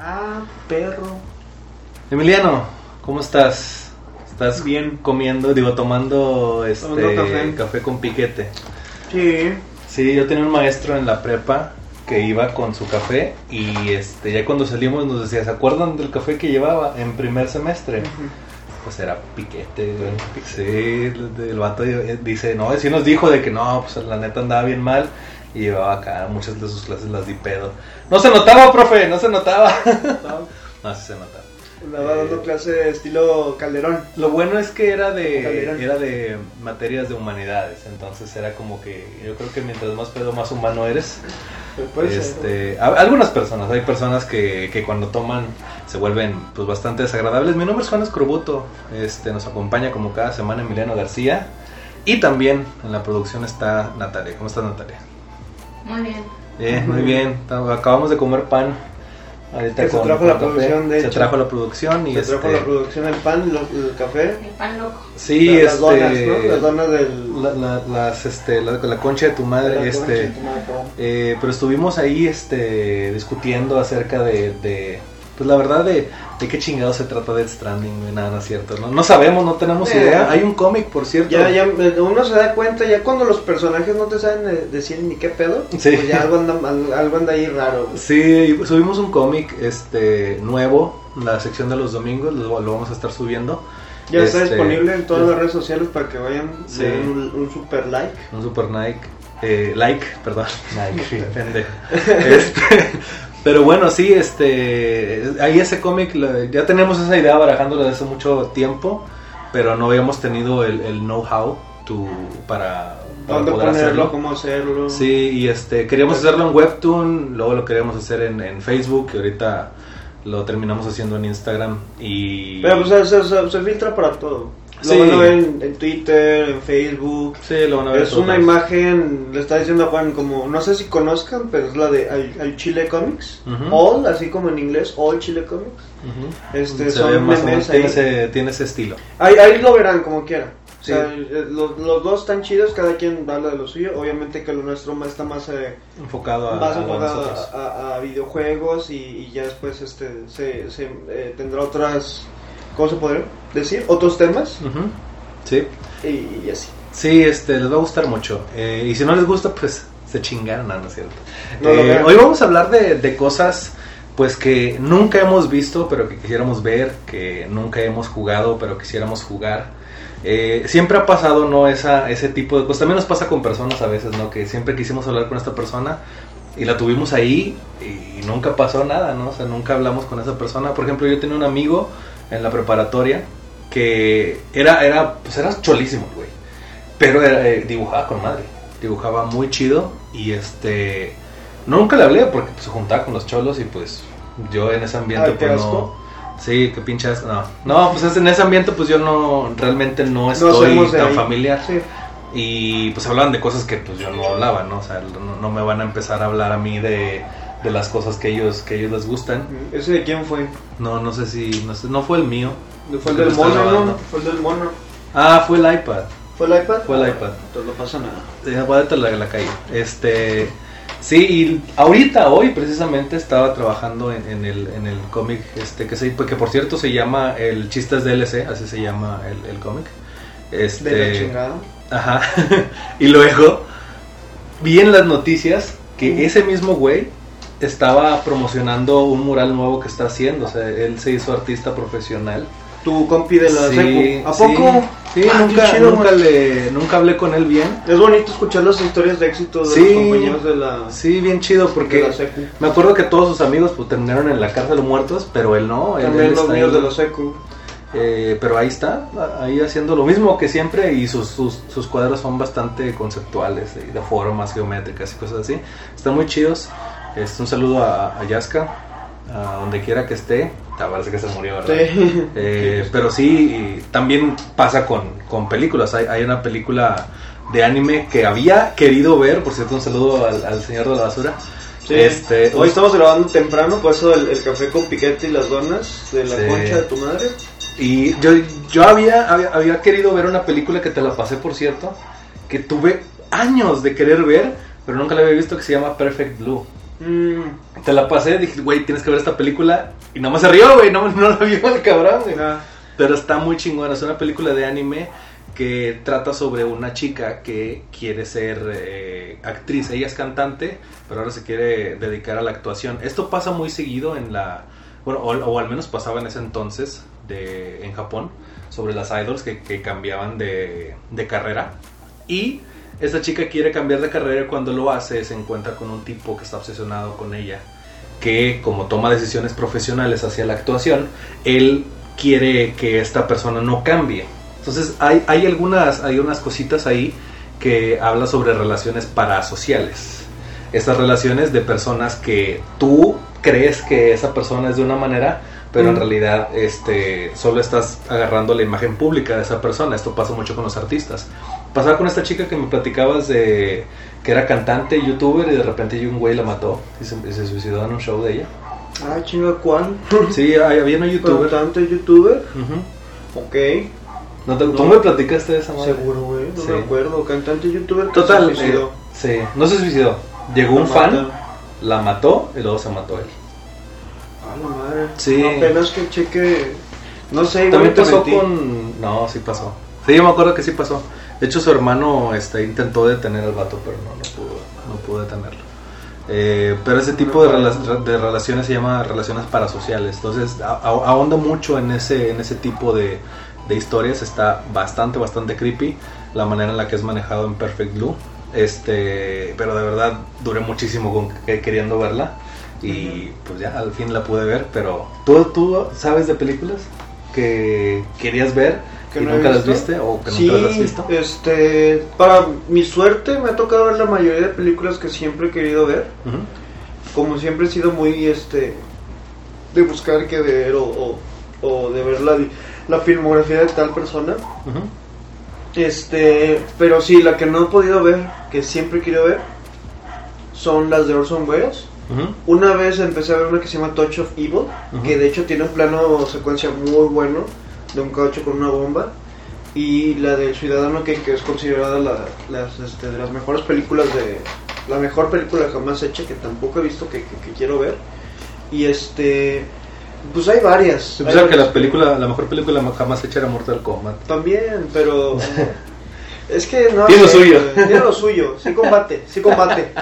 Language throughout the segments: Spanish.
Ah, perro. Emiliano, ¿cómo estás? ¿Estás Bien. comiendo, digo, tomando este Tomando café. con piquete? Sí. Sí, yo tenía un maestro en la prepa que iba con su café y este ya cuando salimos nos decía, ¿se acuerdan del café que llevaba en primer semestre? Pues era piquete, güey. Sí, el el vato eh, dice, no, sí nos dijo de que no, pues la neta andaba bien mal y llevaba acá muchas de sus clases las di pedo. No se notaba, profe, no se notaba. no, sí se notaba. Andaba dando clase de estilo Calderón. Lo bueno es que era de Calderón. era de materias de humanidades, entonces era como que yo creo que mientras más pedo más humano eres. Este, a- algunas personas, hay personas que, que cuando toman se vuelven pues bastante desagradables. Mi nombre es Juan Escorbuto, este nos acompaña como cada semana Emiliano García y también en la producción está Natalia. ¿Cómo estás Natalia? Muy bien. Bien, muy bien. Acabamos de comer pan. Ahorita Que se trajo la producción, de se trajo la producción y Se trajo este, la producción el pan, lo- el café, El pan loco. Sí, las este, donas, ¿no? Las donas del... la, la- las, este, la, la concha de tu madre, la este, concha, tu madre, cabrón. eh, pero estuvimos ahí, este, discutiendo acerca de, de, pues la verdad de, de qué chingado se trata de Stranding, güey, nada, no es cierto, no, no sabemos, no tenemos Eh. idea, hay un cómic, por cierto, Ya, ya, eh, uno se da cuenta, ya cuando los personajes no te saben decir ni qué pedo, Sí. pues ya algo anda, al- algo anda ahí raro. güey. sí, subimos un cómic, este, nuevo, en la sección de los domingos, lo, lo vamos a estar subiendo, Ya está Este, disponible en todas las redes sociales para que vayan, Sí. den un, un super like. Un super Nike. eh, like, perdón. Nike, sí. Este, pero bueno, sí, este. Ahí ese cómic, ya tenemos esa idea barajándolo desde hace mucho tiempo. Pero no habíamos tenido el, el know-how to- para, para ¿Dónde poder ponerlo? hacerlo. ¿Cómo hacerlo? Sí, y este, queríamos hacerlo en Webtoon, luego lo queríamos hacer en, en Facebook, y ahorita lo terminamos haciendo en Instagram. Y. Pero pues se, se- se filtra para todo. Lo Sí. van a ver en, en Twitter, en Facebook. sí, lo van a ver Es una imagen, le está diciendo a Juan, como, no sé si conozcan, pero es la de Al, Al Chile Comics. All, así como en inglés, All Chile Comics. Este, Se son ve más o memes tiene ese, tiene ese estilo. Ahí, ahí lo verán como quieran. O sea, eh, los, los dos están chidos, cada quien habla de lo suyo. Obviamente que lo nuestro más- está más, eh, enfocado a, más a enfocado a videojuegos y, y ya después este se, se, eh, tendrá otras, ¿cómo se podría decir? Otros temas Ujú. Sí, y, y así. sí, este, les va a gustar mucho. Eh, y si no les gusta, pues se chingaron, no, no es cierto. No Eh, hoy vamos a hablar de, de cosas pues que nunca hemos visto, pero que quisiéramos ver, que nunca hemos jugado, pero quisiéramos jugar. Eh, siempre ha pasado, ¿no? Esa, ese tipo de cosas. También nos pasa con personas a veces, ¿no? Que siempre quisimos hablar con esta persona y la tuvimos ahí y nunca pasó nada, ¿no? O sea, nunca hablamos con esa persona. Por ejemplo, yo tenía un amigo en la preparatoria que era, era, pues era cholísimo, güey. Pero era, eh, dibujaba con madre. Dibujaba muy chido y este... Nunca le hablé porque pues, se juntaba con los cholos y pues yo en ese ambiente Ay, pues asco. no... Sí, qué pinchas, no. No, pues es- en ese ambiente pues yo no, realmente no No estoy tan ahí. familiar. Sí. Y pues hablaban de cosas que pues yo no hablaba, ¿no? O sea, no, no me van a empezar a hablar a mí de, de las cosas que ellos, que ellos les gustan. ¿Ese de quién fue? No, no sé si, no, sé, no fue el mío. Fue el del mono. Fue el del mono. Ah, fue el iPad. ¿Fue el iPad? Fue el iPad. Entonces no pasa nada. Eh, la, la calle. Este, sí, y ahorita, hoy precisamente estaba trabajando en, en el, en el cómic, este, que, se, que por cierto se llama El Chistes DLC, así se llama el, el cómic. Este, De la chingada. Ajá. y luego vi en las noticias que ese mismo güey estaba promocionando un mural nuevo que está haciendo. O sea, él se hizo artista profesional. Tu compi de la Sí, secu. ¿A sí, poco? Sí, Ah, qué nunca, chido, nunca, le, nunca hablé con él bien. Es bonito escuchar las historias de éxito de Sí. los compañeros de la, Sí, bien chido, porque la secu. me acuerdo que todos sus amigos pues terminaron en la cárcel muertos, pero él no. Él, También él los míos de la secu. Eh, pero ahí está, ahí haciendo lo mismo que siempre y sus, sus, sus cuadros son bastante conceptuales, de, de formas geométricas y cosas así. Están muy chidos. Este, un saludo a, a Yaska, a donde quiera que esté. Ah, parece que se murió, ¿verdad? Sí. Eh, pero sí, también pasa con, con películas. Hay, hay una película de anime que había querido ver, por cierto, un saludo al, al señor de la basura. Sí. Este, Hoy estamos grabando temprano, por eso el, el café con piquete y las donas de la Sí. concha de tu madre. Y yo, yo había, había, había querido ver una película que te la pasé, por cierto, que tuve años de querer ver, pero nunca la había visto, que se llama Perfect Blue. Mm, te la pasé, dije, güey, tienes que ver esta película. Y nomás se rió, güey, no, no la vio el cabrón, güey. Ah, Pero está muy chingona, es una película de anime que trata sobre una chica que quiere ser eh, actriz. Ella es cantante, pero ahora se quiere dedicar a la actuación. Esto pasa muy seguido en la... Bueno, o, o al menos pasaba en ese entonces de, en Japón, sobre las idols que, que cambiaban de, de carrera. Y esta chica quiere cambiar de carrera y cuando lo hace se encuentra con un tipo que está obsesionado con ella, que como toma decisiones profesionales hacia la actuación, él quiere que esta persona no cambie. Entonces hay, hay, algunas, hay unas cositas ahí que habla sobre relaciones parasociales. Estas relaciones de personas que tú crees que esa persona es de una manera, pero en realidad este, solo estás agarrando la imagen pública de esa persona. Esto pasa mucho con los artistas. Pasaba con esta chica que me platicabas de que era cantante, youtuber y de repente un güey la mató y se, y se suicidó en un show de ella. ah, chinga, ¿cuál? Sí, había una youtuber. Cantante youtuber. Ujú. Ok. ¿No te- ¿Tú me platicaste de esa madre? Seguro, güey. No Sí. me acuerdo. Cantante youtuber. Total, se suicidó. eh, sí, no se suicidó. Llegó un fan, la mató y luego se mató él. Ah, la madre. Sí. No, apenas que cheque. No sé, También pasó con... No, sí pasó. Sí, yo me acuerdo que sí pasó. De hecho, su hermano este, intentó detener al vato, pero no, no pudo, no pudo detenerlo. Eh, pero ese tipo de, rela- de relaciones se llama relaciones parasociales. Entonces, ahonda mucho en ese, en ese tipo de, de historias. Está bastante, bastante creepy la manera en la que es manejado en Perfect Blue. Este, pero de verdad duré muchísimo con, que- queriendo verla. Y pues ya al fin la pude ver. Pero ¿tú, tú sabes de películas que querías ver Que y no he nunca las viste o que sí, nunca las has visto? este, para mi suerte me ha tocado ver la mayoría de películas que siempre he querido ver. Como siempre he sido muy, este, de buscar qué ver o, o, o de ver la, la filmografía de tal persona. Este, pero sí, la que no he podido ver, que siempre he querido ver, son las de Orson Welles. Una vez empecé a ver una que se llama Touch of Evil, que de hecho tiene un plano secuencia muy bueno de un caucho con una bomba. Y la del Ciudadano que, que es considerada la, las, este, de las mejores películas de... La mejor película jamás hecha, que tampoco he visto que, que- que quiero ver. Y este... Pues hay varias. Yo hay pensaba que varias. la película, la mejor película jamás hecha era Mortal Kombat. También, pero... es que no... Tiene lo suyo. güey, Tiene lo suyo, sí combate, sí combate.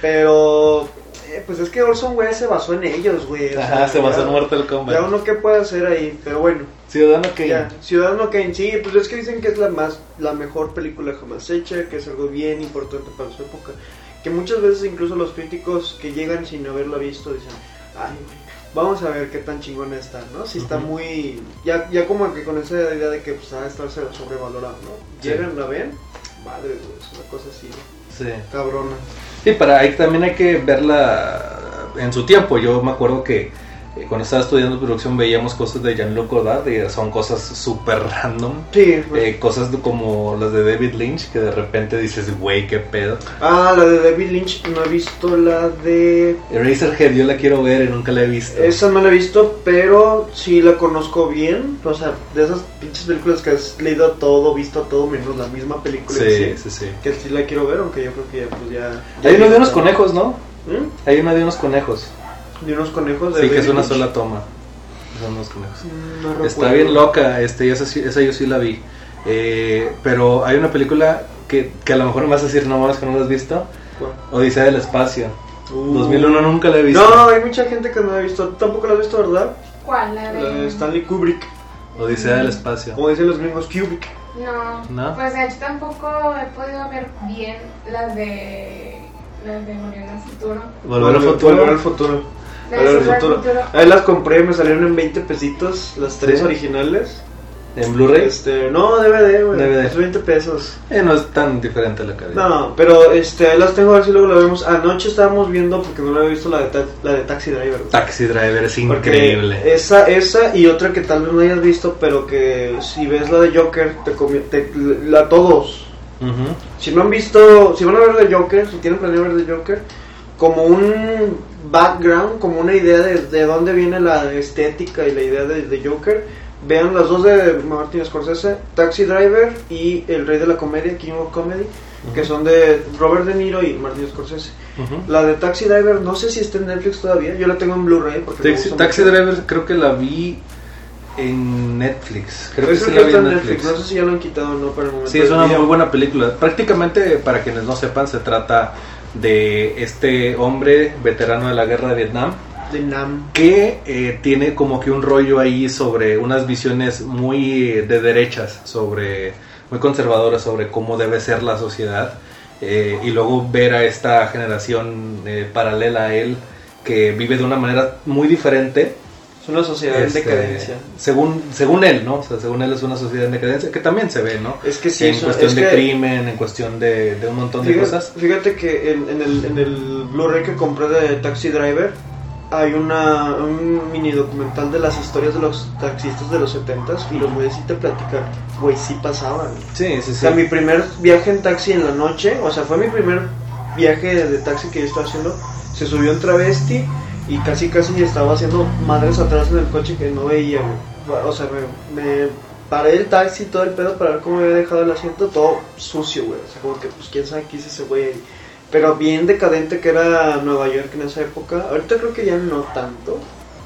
Pero... eh, pues es que Orson Welles se basó en ellos, güey. o Ajá, sea, se basó ya- en Mortal Ya Kombat. uno qué puede hacer ahí, pero bueno. Ciudadano Kane. Ciudadano Kane, sí, pues es que dicen que es la más, la mejor película jamás hecha, que es algo bien importante para su época. Que muchas veces incluso los críticos que llegan sin haberla visto dicen, ay, vamos a ver qué tan chingona está, ¿no? Si está Ujú. muy, ya, ya como que con esa idea de que pues va a estar sobrevalorado, ¿no? Sí. Llegan, la ven, madre, güey, es una cosa así, Sí. cabrona. Sí, para ahí también hay que verla en su tiempo. Yo me acuerdo que eh, cuando estaba estudiando producción veíamos cosas de Jean-Luc Godard y son cosas súper random. Sí, pues, Eh, cosas como las de David Lynch que de repente dices, güey, qué pedo. ah, la de David Lynch, no he visto la de Eraserhead yo la quiero ver y nunca la he visto. Esa no la he visto, pero sí la conozco bien. O sea, de esas pinches películas que has leído todo, visto todo, menos la misma película. Sí, sí, sí, sí. Que sí la quiero ver, aunque yo creo que ya, pues ya. ya Hay uno de unos conejos, ¿no? ¿Mm? Hay una de unos conejos. De unos conejos de Sí, que es una Lynch. sola toma. Son unos conejos. Mm, no Está bien loca, este, y esa, esa yo sí la vi. Eh, pero hay una película que, que a lo mejor me vas a decir, no más que no la has visto. ¿Cuál? Odisea del Espacio. Uh. 2001 nunca la he visto. No, hay mucha gente que no la ha visto. ¿Tú tampoco la has visto, ¿verdad? ¿Cuál? La La de. Stanley Kubrick. Odisea del Espacio. Como dicen los gringos, Kubrick. No, ¿No? pues de hecho tampoco he podido ver bien las de... Las de Volver al Futuro. Volver al futuro. Volver al futuro. Al futuro. Ahí las compré, me salieron en 20 pesitos, las tres Sí. originales. En Blu-ray. Este, no, DVD, güey. DVD. Es 20 pesos. Eh, no es tan diferente la calidad. No, pero este, ahí las tengo a ver si luego la vemos. Anoche estábamos viendo, porque no la había visto, la de, ta- la de Taxi Driver. güey. Taxi Driver es Porque increíble. Esa, esa y otra que tal vez no hayas visto, pero que si ves la de Joker, te, te- la todos. Si no han visto, si van a ver de Joker, si tienen planeado ver de Joker, como un background, como una idea de, de dónde viene la estética y la idea de, de Joker, vean las dos de Martin Scorsese, Taxi Driver y El Rey de la Comedia, King of Comedy. que son de Robert De Niro y Martin Scorsese. Ujú. La de Taxi Driver, no sé si está en Netflix todavía, yo la tengo en Blu-ray Taxi, Taxi. Driver creo que la vi en Netflix. Creo que sí creo la vi está en Netflix. Netflix, no sé si ya lo han quitado o no para el momento. Sí, es una muy buena película. Prácticamente, para quienes no sepan, se trata de este hombre veterano de la guerra de Vietnam De Nam. que eh, tiene como que un rollo ahí sobre unas visiones muy eh, de derechas, sobre muy conservadoras sobre cómo debe ser la sociedad eh, y luego ver a esta generación eh, paralela a él que vive de una manera muy diferente una sociedad este, en decadencia. según según él no o sea, según él es una sociedad en decadencia que también se ve no Es que sí, en es- cuestión es de que- crimen en cuestión de, de un montón de cosas fíjate que en, en el, en el Blu-ray que compré de Taxi Driver hay una, un mini documental de las historias de los taxistas de los 70s y los güeyes sí te platican, güey, sí pasaban. sí sí O sí sea, mi primer viaje en taxi en la noche, o sea, fue mi primer viaje de taxi que yo estaba haciendo, se subió un travesti y casi casi estaba haciendo madres atrás en el coche que no veía, güey. O sea, me, me paré el taxi todo el pedo para ver cómo había dejado el asiento, todo sucio, güey. O sea, como que, pues, quién sabe qué hizo ese güey ahí. Pero bien decadente que era Nueva York en esa época. Ahorita creo que ya no tanto.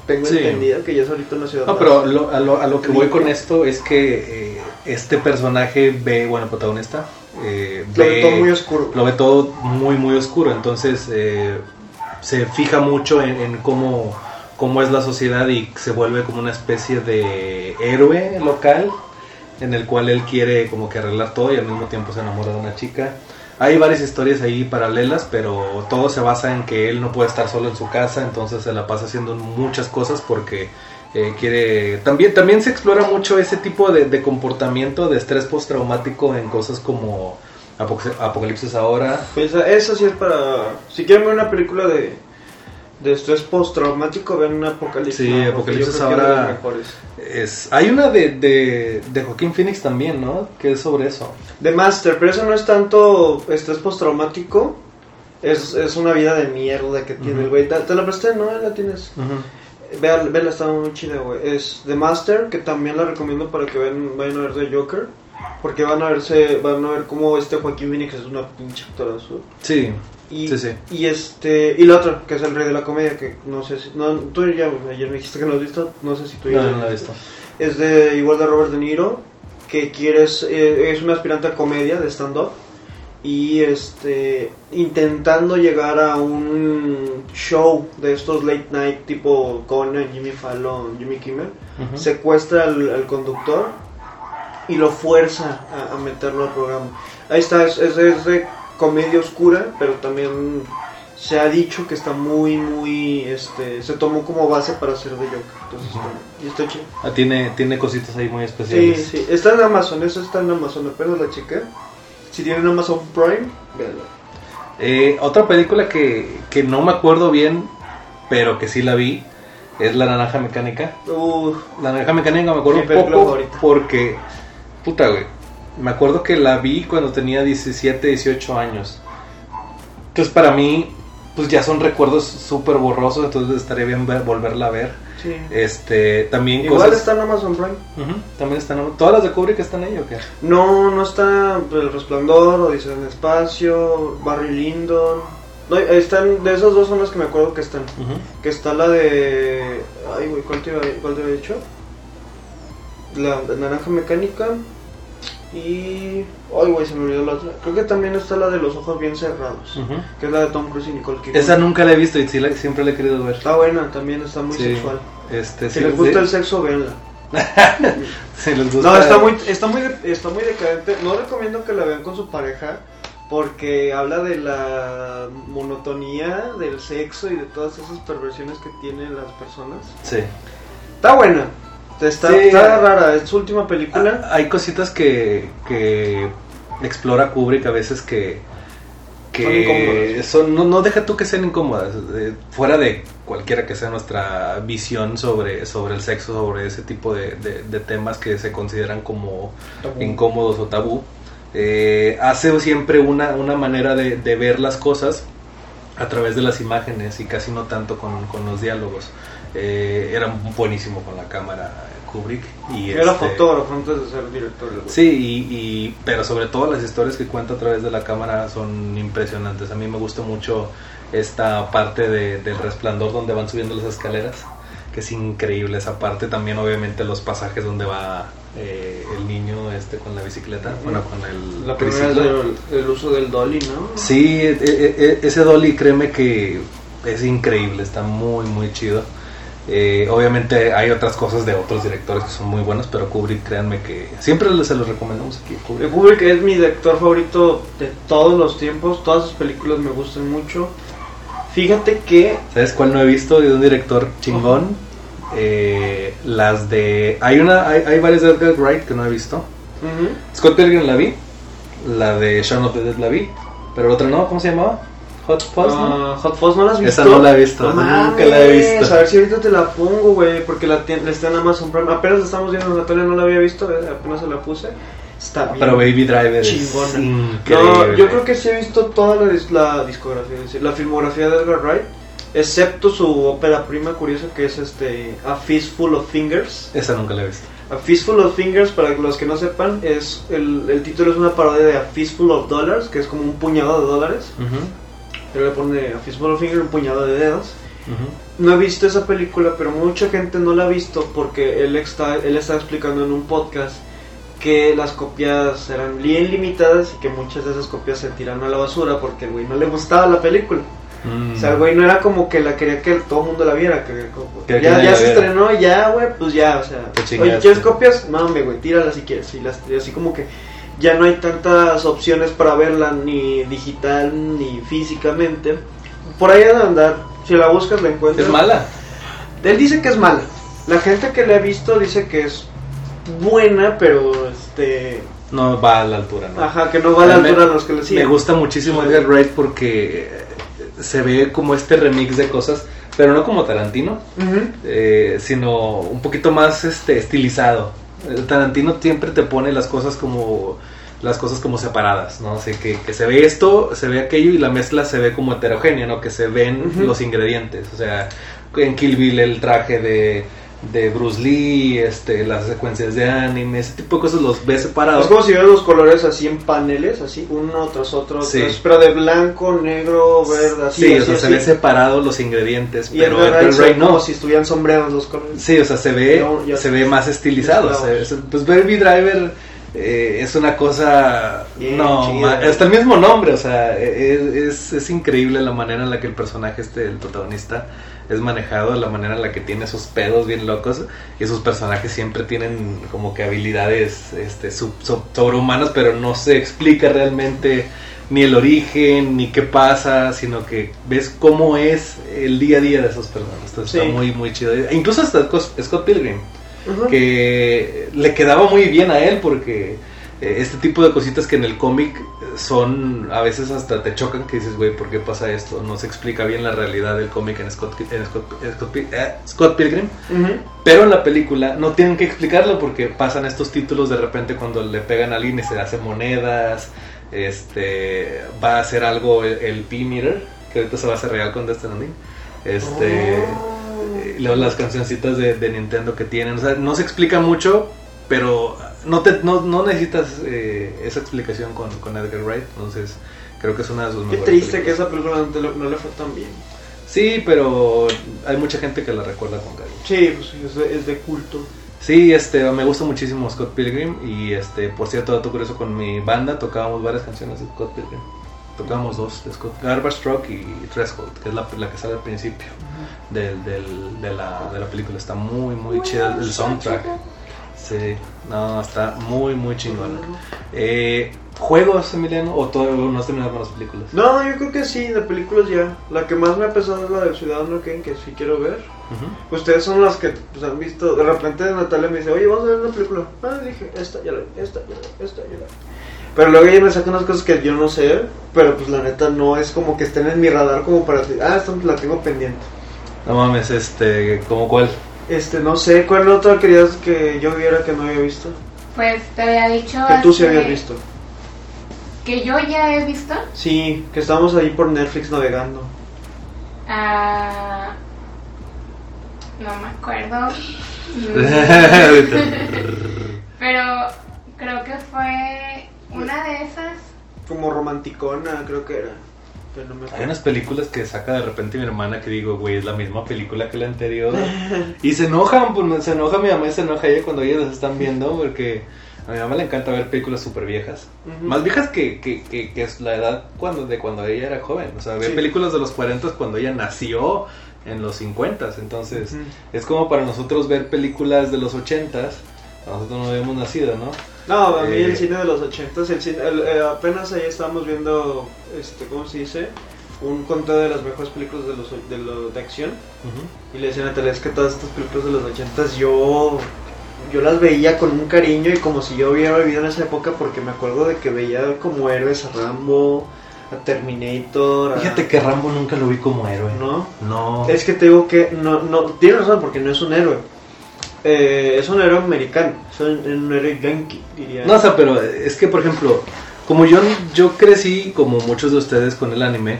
Tengo Sí. entendido que ya es ahorita una ciudad No, pero lo- a, lo, a lo que voy con esto es que eh, este personaje ve, bueno, protagonista, eh, Lo ve ve, todo muy oscuro. lo ve todo muy, muy oscuro. Entonces eh, se fija mucho en, cómo, cómo es la sociedad y se vuelve como una especie de héroe local en el cual él quiere como que arreglar todo y al mismo tiempo se enamora de una chica. Hay varias historias ahí paralelas, pero todo se basa en que él no puede estar solo en su casa, entonces se la pasa haciendo muchas cosas porque eh, quiere... También, también se explora mucho ese tipo de, de comportamiento de estrés postraumático en cosas como Apocalipsis ahora. Pues eso sí es para. Si quieren ver una película de, de estrés postraumático, ven Apocalipsis. Sí, Apocalipsis ahora-. Es, hay una de, de, de Joaquín Phoenix también, ¿no? Que es sobre eso. The Master, pero eso no es tanto estrés postraumático. Es, es una vida de mierda que tiene el güey. Te, la presté, ¿no? La tienes. Vea, vela, está muy chida, güey. Es The Master, que también la recomiendo para que vean, vayan a ver The Joker. Porque van a verse, van a ver cómo este Joaquín Phoenix es una pinche actorazo. Sí, Y, Sí, sí. y este y la otra, que es el rey de la comedia, que no sé si. No, tú ya ayer me dijiste que no has visto, no sé si tú ya no, no la he visto. Es de igual de Robert De Niro, que quieres, eh, es una aspirante a comedia de stand-up. Y este intentando llegar a un show de estos late night tipo Conan, Jimmy Fallon, Jimmy Kimmel, secuestra al, al conductor y lo fuerza a, a meterlo al programa. Ahí está, es, es- es de comedia oscura, pero también se ha dicho que está muy, muy, este, se tomó como base para hacer de Joker. Entonces, está, y está chido. Ah, tiene, tiene cositas ahí muy Sí, especiales. sí, está en Amazon, eso está en Amazon, apenas la chica. Si tienen Amazon Prime, véanla. Eh, otra película que, que no me acuerdo bien, pero que sí la vi, es La Naranja Mecánica. Uf, La Naranja Mecánica me acuerdo un poco porque, puta, güey, me acuerdo que la vi cuando tenía 17, 18 años. Entonces para mí, pues ya son recuerdos súper borrosos, entonces estaría bien ver- volverla a ver. sí. Este, también Igual cosas... está en Amazon Prime. También están... ¿Todas las de Kubrick están ahí o qué? No, no está El Resplandor, Odisea en el Espacio, Barry Lyndon. No, están, de esos dos son las que me acuerdo que están. Que está la de. Ay, güey, ¿cuál te, iba- cuál te había dicho? La de Naranja Mecánica. Y. Ay, güey, se me olvidó la otra. Creo que también está la de los ojos bien cerrados. Que es la de Tom Cruise y Nicole Kidman. Esa nunca la he visto y sí la- siempre la he querido ver. Está buena, también está muy Sí. sexual. Este, Si sí, les gusta sí. el sexo, véanla. Si les gusta- No, está muy, está muy, está muy decadente. No recomiendo que la vean con su pareja porque habla de la monotonía del sexo y de todas esas perversiones que tienen las personas. Sí. Está buena. Está, Sí. está rara. Es su última película. Ah, Hay cositas que, que explora Kubrick a veces que, Son que incómodas. son- no, no deja tú que sean incómodas, eh, fuera de cualquiera que sea nuestra visión sobre, sobre el sexo, sobre ese tipo de, de- de temas que se consideran como incómodos o tabú. eh, hace siempre una, una manera de, de ver las cosas a través de las imágenes y casi no tanto con, con los diálogos. Eh, era buenísimo con la cámara Kubrick. Y Era este, fotógrafo antes de ser director. Sí, y, y- pero sobre todo las historias que cuenta a través de la cámara son impresionantes. A mí me gusta mucho esta parte de- del resplandor donde van subiendo las escaleras, que es increíble esa parte. También obviamente los pasajes donde va eh, el niño este con la bicicleta, bueno, con el La primera es triciclo. el, el uso del dolly, ¿no? Sí, e- e- e- ese dolly créeme que es increíble, está muy muy chido. Eh, obviamente hay otras cosas de otros directores que son muy buenos, pero Kubrick, créanme que siempre les- se los recomendamos aquí. Kubrick. Kubrick es mi director favorito de todos los tiempos. Todas sus películas me gustan mucho. Fíjate que ¿Sabes cuál no he visto? De un director chingón. Eh, las de. Hay una, hay, hay varias de Edgar Wright que no he visto. ujú, Scott Pilgrim la vi. La de Shaun of the Dead la vi. Pero la otra no, ¿cómo se llamaba? Hot Fuzz, ¿no? ah, Hot Fuzz no la has visto. Esa no la he visto, No nunca la he visto. A ver si ahorita te la pongo, güey, porque la, la está en Amazon Prime. Apenas la estamos viendo, Natalia no la había visto, eh, apenas se la puse. Está bien. Pero Baby Driver Chingona. es increíble. No, yo creo que sí he visto toda la, la discografía, es decir, la filmografía de Edgar Wright, excepto su ópera prima curiosa que es este A Fistful of Fingers. Esa nunca la he visto. A Fistful of Fingers, para los que no sepan, es el, el título es una parodia de A Fistful of Dollars, que es como un puñado de dólares. Pero le pone A Fistful of Fingers, un puñado de dedos. No he visto esa película, pero mucha gente no la ha visto porque él está, él está explicando en un podcast que las copias eran bien limitadas y que muchas de esas copias se tiran a la basura porque al güey no le gustaba la película. Mm. O sea, güey no era como que la quería que todo el mundo la viera. Que, como- Que ya se viera. estrenó, ya, güey, pues ya, o sea. Oye. ¿quieres copias? Mame, güey, tíralas si quieres. Y, las, y así como que ya no hay tantas opciones para verla, ni digital, ni físicamente. Por ahí ha de andar. Si la buscas, la encuentras. Es mala. Él dice que es mala. La gente que la ha visto dice que es buena, pero este. No va a la altura, ¿no? Ajá, que no va a la A altura de los que le siguen. Me gusta muchísimo Edgar Wright porque se ve como este remix de cosas, pero no como Tarantino, eh, sino un poquito más este estilizado. El Tarantino siempre te pone las cosas como las cosas como separadas, ¿no? Sea, que, que se ve esto, se ve aquello y la mezcla se ve como heterogénea, ¿no? Que se ven los ingredientes. O sea, en Kill Bill el traje de, de Bruce Lee, este, las secuencias de anime, ese tipo de cosas los ves separados. Es como si vieras los colores así en paneles, así, uno tras otro, Sí. tras- pero de blanco, negro, verde, así. sí, así, o sea, se así. ve separados los ingredientes, Y pero Edgar son Wright como no. si estuvieran sombreados los colores. Sí, o sea, se ve, No, se ve más estilizado. mezclados. se- se- pues Baby Driver eh, es una cosa... Bien no, ma- hasta el mismo nombre, o sea, es, es, es increíble la manera en la que el personaje, este, el protagonista, es manejado, la manera en la que tiene esos pedos bien locos y esos personajes siempre tienen como que habilidades este, sub- sub- sobrehumanas, pero no se explica realmente ni el origen, ni qué pasa, sino que ves cómo es el día a día de esos personajes. Entonces Sí. está muy, muy chido. E incluso hasta Scott Scott Que le quedaba muy bien a él porque eh, este tipo de cositas que en el cómic son a veces hasta te chocan que dices, güey, ¿por qué pasa esto? No se explica bien la realidad del cómic en Scott, en Scott, en Scott eh, Scott Pilgrim. Pero en la película no tienen que explicarlo porque pasan estos títulos de repente cuando le pegan a alguien y se hace monedas. Este va a hacer algo el, el P-Meter, que ahorita se va a hacer real con Destiny. Este. Oh. Luego las cancioncitas de, de Nintendo que tienen. O sea, no se explica mucho, pero no, te, no, no necesitas eh, esa explicación con, con Edgar Wright. Entonces, creo que es una de sus Qué mejores triste que esa película no, no le fue tan bien. Sí, pero hay mucha gente que la recuerda con cariño. Sí, pues sí, es de, es de culto. Sí, este, me gusta muchísimo Scott Pilgrim y este, por cierto, dato curioso con mi banda tocábamos varias canciones de Scott Pilgrim. Tocábamos dos de Scott, Garbage Truck y Threshold, que es la, la que sale al principio del, del- de, la, de la película. Está muy, muy chida el soundtrack. Sí, no, está muy, muy chingón. Eh, ¿Juegos, Emiliano? ¿O todavía no has terminado con las películas? No, yo creo que sí, de películas ya. La que más me ha pesado es la del Ciudadano Kane, que sí quiero ver. Ustedes son las que pues, han visto. De repente Natalia me dice, oye, vamos a ver una película. Ah, dije, esta ya la vi, esta ya la vi, esta ya la vi. Pero luego ella me saca unas cosas que yo no sé, pero pues la neta no es como que estén en mi radar como para decir, ah, esta la tengo pendiente. No mames, este, ¿cómo cuál? Este, no sé, ¿cuál otra querías que yo viera que no había visto? Pues te había dicho. Que tú sí hace- habías visto. Que yo ya he visto. Sí, que estábamos ahí por Netflix navegando. Ah, no me acuerdo. Pero creo que fue una de esas. Como romanticona, creo que era. Pero no me Hay unas películas que saca de repente mi hermana que digo, güey, es la misma película que la anterior. y se enojan, pues se enoja mi mamá y se enoja ella cuando ellas las están viendo porque a mi mamá le encanta ver películas súper viejas. Más viejas que, que, que, que es la edad cuando, de cuando ella era joven. O sea, ve Sí. películas de los 40 cuando ella nació en los 50. Entonces, es como para nosotros ver películas de los 80. Nosotros no habíamos nacido, ¿no? No, a mí Eh, el cine de los ochentas, el cine, el- eh, apenas ahí estábamos viendo, este, ¿cómo se dice? Un conteo de las mejores películas de los de, lo- de acción Ujú. y le decía a Natalia, es que todas estas películas de los ochentas yo yo las veía con un cariño y como si yo hubiera vivido en esa época porque me acuerdo de que veía como héroes a Rambo, a Terminator, a- Fíjate que Rambo nunca lo vi como héroe. ¿no? No. Es que te digo que no, no, tienes razón porque no es un héroe. Eh, es un héroe americano, es un, héroe yankee, diría. No, o sea, pero es que, por ejemplo, como yo, yo crecí, como muchos de ustedes, con el anime,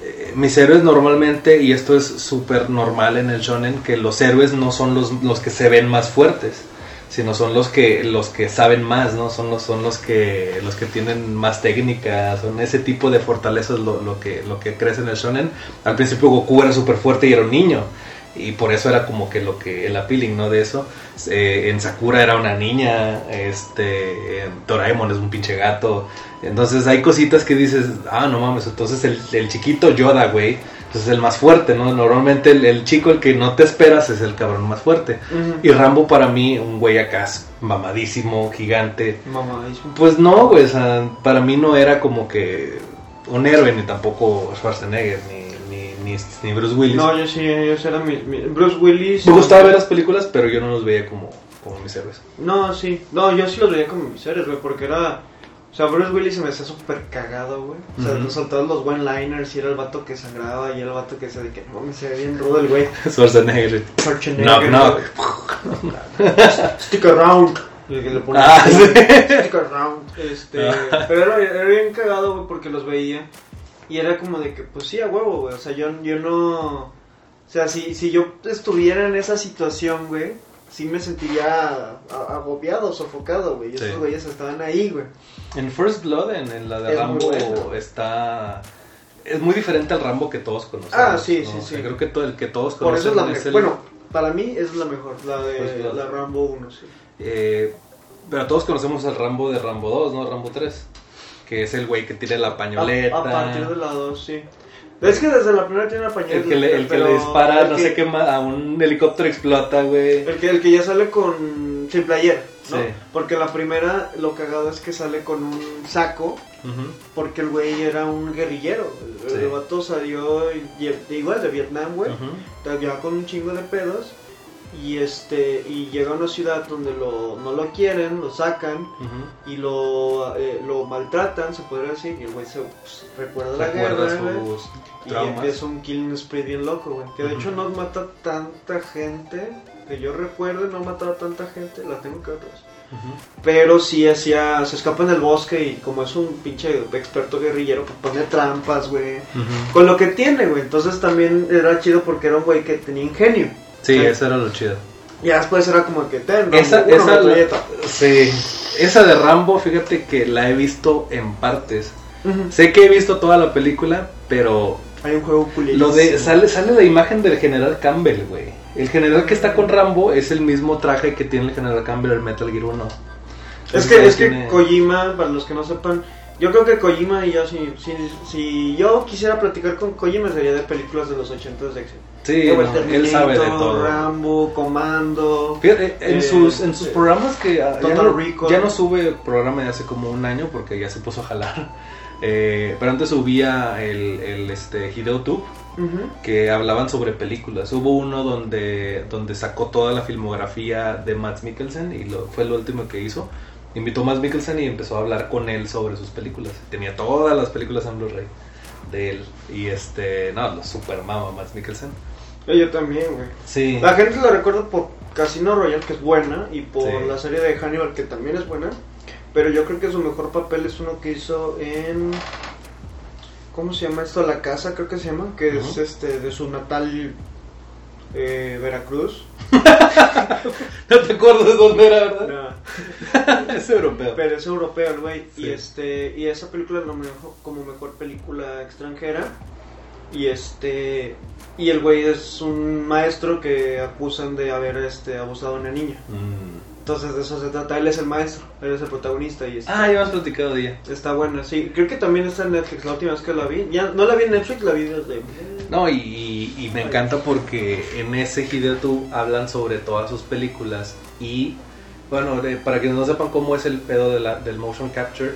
eh, mis héroes normalmente, y esto es súper normal en el shonen, que los héroes no son los, los que se ven más fuertes, sino son los que, los que saben más, ¿no? Son los, son los que, los que tienen más técnicas, son ese tipo de fortalezas lo, lo que, lo que crece en el shonen. Al principio Goku era súper fuerte y era un niño. Y por eso era como que lo que el appealing, ¿no? De eso. Eh, en Sakura era una niña, este, en Doraemon es un pinche gato. Entonces hay cositas que dices, ah, no mames, entonces el, el chiquito Yoda, güey, pues es el más fuerte, ¿no? Normalmente el, el chico, el que no te esperas, es el cabrón más fuerte. Y Rambo para mí, un güey acá mamadísimo, gigante. Un- Pues no, güey, o sea, para mí no era como que un héroe, ni tampoco Schwarzenegger, ni, ni, ni, ni Bruce Willis. No, yo sí, yo sí era mi, mi- Bruce Willis. Me gustaba ver las películas, pero yo no los veía como, como mis héroes. No, sí. No, yo sí los veía como mis héroes, güey, porque era... O sea, Bruce Willis se me hacía súper cagado, güey. O sea, Ujú. nos soltaban los one-liners y era el vato que sangraba y era el vato que se de que... No, me se ve bien rudo el güey. Schwarzenegger. Schwarzenegger. Knock, güey. knock. Stick around. Y el que le ponía Ah, sí. Stick around. Este, Ah. pero era, era bien cagado, güey, porque los veía. Y era como de que, pues sí, a huevo, güey. O sea, yo, yo no. O sea, si, si yo estuviera en esa situación, güey, sí me sentiría agobiado, sofocado, güey. Sí. esos güeyes estaban ahí, güey. En First Blood, en, en la de Es Rambo, bueno. está... Es muy diferente al Rambo que todos conocemos. Ah, sí, ¿no? sí, O sea, sí. creo que todo el que todos Por eso conocemos es la mejor. el- Bueno, para mí es la mejor, la de la Rambo 1, sí. Eh, pero todos conocemos al Rambo de Rambo 2, ¿no? Rambo 3. Que es el güey que tiene la pañoleta. A, a partir de la 2, sí. Es que desde la primera tiene una pañoleta. El que le, el que le dispara, no que- sé qué más, a un helicóptero explota, güey. El que, el que ya sale con sin playera, ¿no? Sí. Porque la primera, lo cagado es que sale con un saco, porque el güey era un guerrillero. El, Sí. el vato salió igual de Vietnam, güey. Ujú. Ya con un chingo de pedos. Y este y llega a una ciudad donde lo, no lo quieren, lo sacan y lo, eh, lo maltratan, se podría decir. Y el güey se pues, recuerda la guerra, sus Y traumas. empieza un killing spree bien loco, güey. Que de hecho no mata tanta gente. Que yo recuerde, no mataba tanta gente. La tengo que ver. Pero sí hacía. Se escapa en el bosque y como es un pinche experto guerrillero, pues pone trampas, güey. Con lo que tiene, güey. Entonces también era chido porque era un güey que tenía ingenio. Sí, Sí. eso era lo chido. Y después era como que ten, Esa, Rambo, uno, esa, la- sí, esa de Rambo, fíjate que la he visto en partes. Sé que he visto toda la película, pero Hay un juego lo de sale sale la imagen del general Campbell, güey. El general que está con Rambo es el mismo traje que tiene el general Campbell en Metal Gear 1. Es que, es que Tiene- Kojima, para los que no sepan, yo creo que Kojima y yo, si, si, si yo quisiera platicar con Kojima, sería de películas de los 80 de acción. Sí, no, él sabe de todo. Rambo, Comando. Fíjate, en Eh, sus, en sus eh, programas que ya no, ya no sube programa de hace como un año porque ya se puso a jalar. Eh, pero antes subía el, el este, Hideo Tube que hablaban sobre películas. Hubo uno donde, donde sacó toda la filmografía de Matt Mikkelsen y lo, fue lo último que hizo. Invitó a Matt Mikkelsen y empezó a hablar con él sobre sus películas. Tenía todas las películas en Blu-ray de él. Y este, no, lo super mama Matt Mikkelsen. Eh, Yo también, güey. Sí. La gente lo recuerda por Casino Royale, que es buena, y por Sí. la serie de Hannibal, que también es buena. Pero yo creo que su mejor papel es uno que hizo en. ¿Cómo se llama esto? La Casa, creo que se llama. Que es este de su natal eh, Veracruz. no te acuerdas de dónde era, ¿verdad? No. es europeo. Pero es europeo el güey. Sí. Y este. Y esa película la nominó como mejor película extranjera. Y este. Y el güey es un maestro que acusan de haber este abusado a una niña. Mm. Entonces de eso se trata. Él es el maestro, él es el protagonista y Ah, ya hemos platicado de ella. está buena. Sí, creo que también está en Netflix. La última vez que la vi, ya no la vi en Netflix, la vi desde. No, y, me encanta porque en ese Hideotu hablan sobre todas sus películas y, bueno, para quienes no sepan cómo es el pedo de la- del motion capture,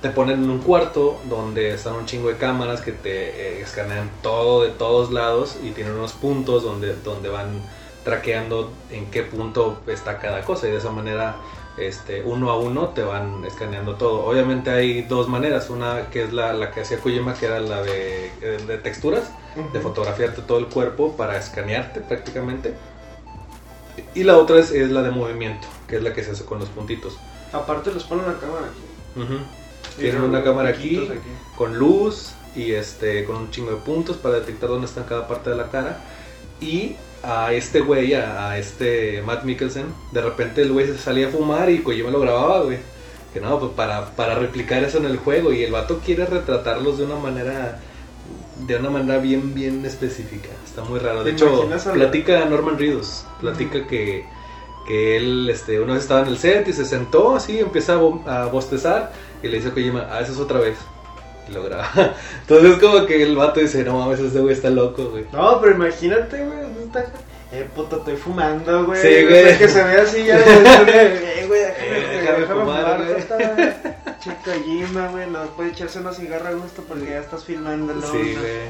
te ponen en un cuarto donde están un chingo de cámaras que te eh, escanean todo de todos lados y tienen unos puntos donde, donde van traqueando en qué punto está cada cosa y de esa manera este, uno a uno te van escaneando todo. Obviamente hay dos maneras, una que es la, la que hacía Kojima que era la de, eh, de texturas, de fotografiarte todo el cuerpo para escanearte prácticamente. Y la otra es, es la de movimiento, que es la que se hace con los puntitos. Aparte les ponen la cámara aquí. Y Tienen una cámara aquí, piquitos con luz y este con un chingo de puntos para detectar dónde está cada parte de la cara. Y a este güey, a, a este Matt Mikkelsen, de repente el güey se salía a fumar y Kojima lo grababa, güey. Que no, pues para, para replicar eso en el juego. Y el vato quiere retratarlos de una manera de una manera bien, bien específica. Está muy raro. De ¿Te hecho, platica Norman Reedus. Platica que, que él este, una vez estaba en el set y se sentó así, empieza a, bo- a bostezar y le dice a Kojima, ah, eso es otra vez. Y lo graba. Entonces como que el vato dice, no mames, ese güey está loco, güey. No, pero imagínate, güey. ¿dónde está? Eh, puta, estoy fumando, güey. Sí, güey. que se ve así ya. güey, eh, güey, déjame, Eh, fumar, güey. Chica Jima, güey. No puede echarse una cigarra a gusto porque ya estás filmando. ¿no? Sí, güey.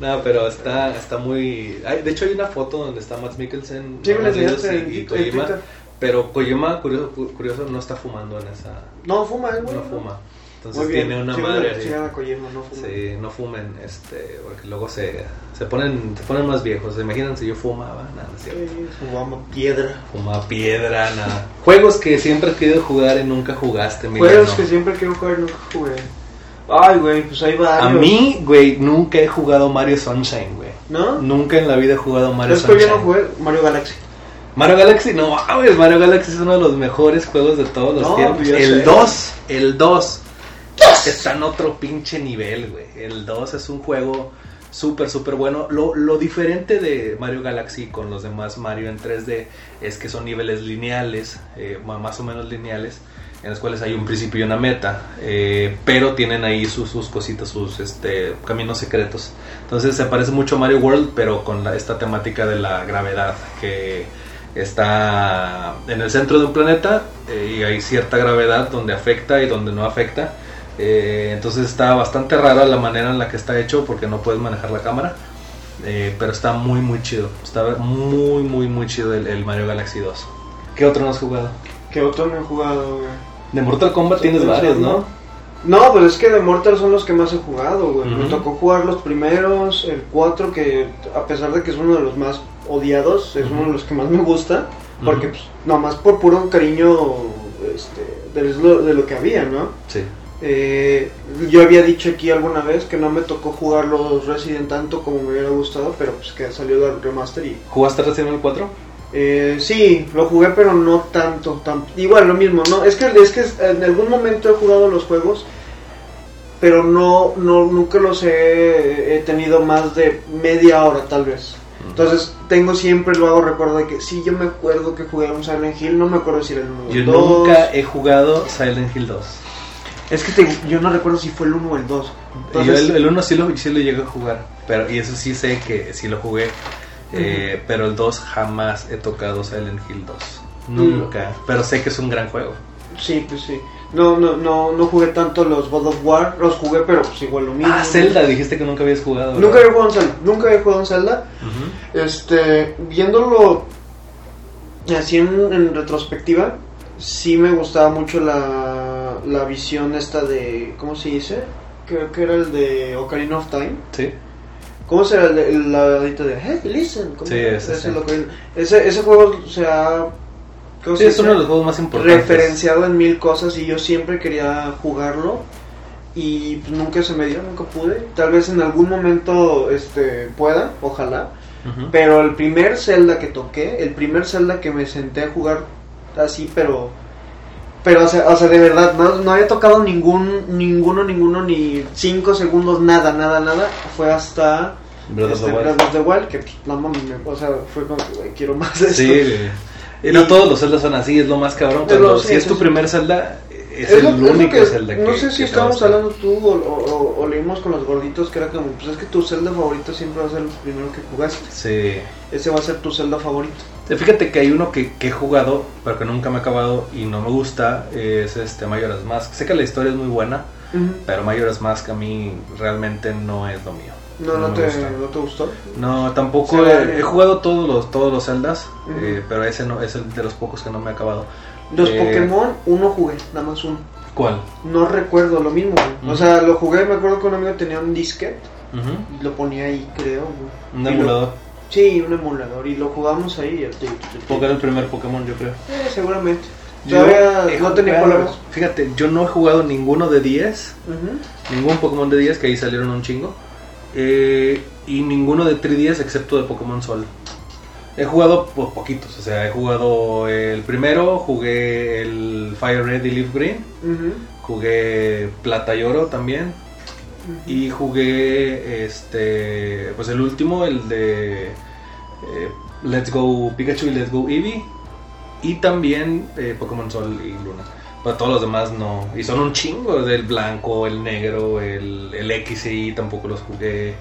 No, pero está, está muy... ay, de hecho hay una foto donde está Matt Mikkelsen Sí, me la enseñaste y- en, y en Kojima. Twitter. Pero Kojima, curioso, curioso, no está fumando en esa... No, fuma, güey. No fuma. Entonces bien. tiene una madre ahí. no fuma. Sí, no fumen, este, porque luego se, se ponen se ponen más viejos. ¿Se imaginan si yo fumaba? Nada, no es cierto. Sí, fumamos piedra. Fumaba piedra, nada. Juegos que siempre has querido jugar y nunca jugaste, Emiliano. Juegos que siempre quiero jugar y nunca jugué. Ay, güey, pues hay varios. A mí, güey, nunca he jugado Mario Sunshine, güey. ¿No? Nunca en la vida he jugado Mario Es Sunshine. yo no jugué Mario Galaxy. Mario Galaxy, no mames, Mario Galaxy es uno de los mejores juegos de todos los No, tiempos. El sé. 2, el 2 está en otro pinche nivel, güey. El 2 es un juego súper, súper bueno. Lo, lo diferente de Mario Galaxy con los demás Mario en 3D es que son niveles lineales, eh, más o menos lineales, en los cuales hay un principio y una meta, eh, pero tienen ahí sus, sus cositas, sus este, caminos secretos. Entonces se parece mucho a Mario World, pero con la- esta temática de la gravedad, que está en el centro de un planeta eh, y hay cierta gravedad donde afecta y donde no afecta. Eh, entonces está bastante rara la manera en la que está hecho porque no puedes manejar la cámara. Eh, pero está muy muy chido. Está muy muy muy chido el, el Mario Galaxy 2. ¿Qué otro no has jugado? Que otro no he jugado, güey. De Mortal Kombat tienes varios, ¿no? No, pues es que de Mortal son los que más he jugado, güey. Me tocó jugar los primeros, el 4, que a pesar de que es uno de los más odiados, es uno de los que más me gusta. Porque, Ujú. pues, nomás por puro cariño este, de, lo, de lo que había, ¿no? Sí. Eh, yo había dicho aquí alguna vez que no me tocó jugar los Resident tanto como me hubiera gustado, pero pues que salió el remaster y ¿Jugaste Resident Evil 4? Eh, sí, lo jugué, pero no tanto, tan- igual lo mismo, no, es que es que en algún momento he jugado los juegos, pero no, no nunca los he, he tenido más de media hora tal vez. Entonces tengo siempre lo hago recuerdo de que sí, yo me acuerdo que jugué un Silent Hill, no me acuerdo si era el 1 o Yo el 2. nunca he jugado Silent Hill 2. Es que te- yo no recuerdo si fue el 1 o el 2. yo el, el 1 sí lo, sí lo llegué a jugar, pero y eso sí sé que sí lo jugué, eh, pero el 2 jamás he tocado Silent Hill 2. Nunca, pero sé que es un gran juego. Sí, pues sí. No, no, no, no jugué tanto los God of War, los jugué, pero pues igual lo mismo. Ah, Zelda, dijiste que nunca habías jugado. Nunca había jugado en Zelda, nunca había jugado en Zelda. Este, viéndolo así en, en retrospectiva, sí me gustaba mucho la, la visión esta de, ¿cómo se dice? Creo que era el de Ocarina of Time. Sí. ¿Cómo será el, el de Hey, listen? ¿Cómo? Sí, ese sí. el Ocarina- ese, ese juego se ha... ¿cómo Sí, se es uno de los juegos más importantes. referenciado en mil cosas y yo siempre quería jugarlo y pues, nunca se me dio, nunca pude. Tal vez en algún momento este pueda, ojalá. Pero el primer Zelda que toqué, el primer Zelda que me senté a jugar así, pero pero o sea, o sea, de verdad no, no había tocado ningún ninguno ninguno ni cinco segundos nada, nada, nada, fue hasta Breath of the este, Wild. Breath of the Wild, que no mames, me- o sea, fue como que, quiero más de esto. Sí. Y no Y- todos los Zelda son así, es lo más cabrón. Cuando lo- si sí, es sí, tu sí. primer Zelda, es, Es lo- el es lo único que- Zelda que No sé si estábamos hablando tú o, o- o- leímos con los gorditos que era como, pues es que tu Zelda favorito siempre va a ser el primero que jugaste. Sí. Ese va a ser tu Zelda favorito. Eh, Fíjate que hay uno que, que he jugado, pero que nunca me he acabado y no me gusta, es este Majora's Mask. Sé que la historia es muy buena, pero Majora's Mask a mí realmente no es lo mío. No, no, me te. ¿no te gustó? No, tampoco Se he, he jugado todos los todos los Zeldas, Ujú. eh, pero ese no es el de los pocos que no me he acabado. Los Eh, Pokémon, uno jugué, nada más uno. ¿Cuál? No recuerdo lo mismo, güey. O sea, lo jugué, me acuerdo que un amigo tenía un disquete y lo ponía ahí, creo. güey. Un Y lo- emulador. Sí, un emulador. Y lo jugamos ahí. Porque era el primer Pokémon, yo creo. Eh, seguramente. Yo Todavía no tenía colores. Fíjate, yo no he jugado ninguno de 10, Ujú. ningún Pokémon de 10, que ahí salieron un chingo. eh, y ninguno de 3DS excepto de Pokémon Sol. He jugado po- poquitos, o sea, he jugado el primero, jugué el Fire Red y Leaf Green, jugué Plata y Oro también, y jugué este, pues el último, el de eh, Let's Go Pikachu y Let's Go Eevee, y también eh, Pokémon Sol y Luna. Pero todos los demás no. Y son un chingo, el blanco, el negro, el, el X y Y tampoco los jugué.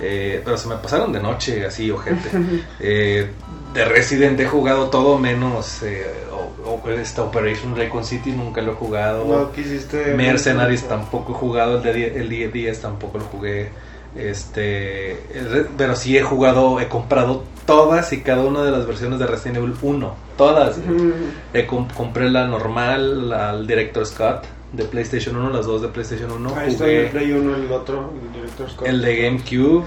Eh, pero se me pasaron de noche, así, ojete. Eh, de Resident he jugado todo menos eh, o- o- esta Operation Raccoon City, nunca lo he jugado. No quisiste. Mercenaries tampoco he jugado, el de el 10 10 tampoco lo jugué. Este, el pero sí he jugado, he comprado todas y cada una de las versiones de Resident Evil 1, todas. Com- compré la normal, la el Director Scott de PlayStation 1, las dos de PlayStation 1. Ahí está el jugué Play 1, el otro, el Director Scott. el de GameCube,